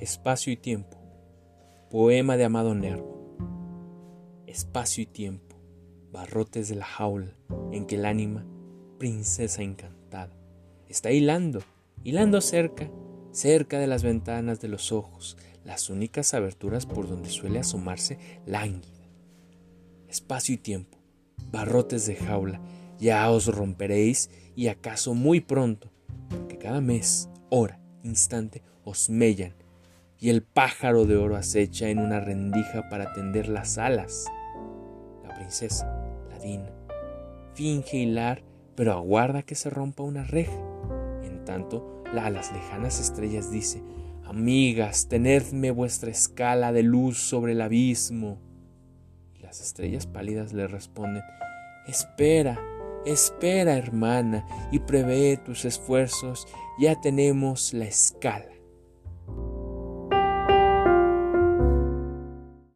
Espacio y tiempo. Poema de Amado Nervo. Espacio y tiempo. Barrotes de la jaula en que el ánima, princesa encantada, está hilando, hilando cerca, cerca de las ventanas de los ojos, las únicas aberturas por donde suele asomarse lánguida. Espacio y tiempo. Barrotes de jaula. Ya os romperéis y acaso muy pronto, porque cada mes, hora, instante os mellan y el pájaro de oro acecha en una rendija para tender las alas. La princesa, la dina, finge hilar, pero aguarda que se rompa una reja. En tanto, la a las lejanas estrellas dice, Amigas, tenedme vuestra escala de luz sobre el abismo. Y las estrellas pálidas le responden, Espera, espera, hermana, y prevé tus esfuerzos, ya tenemos la escala.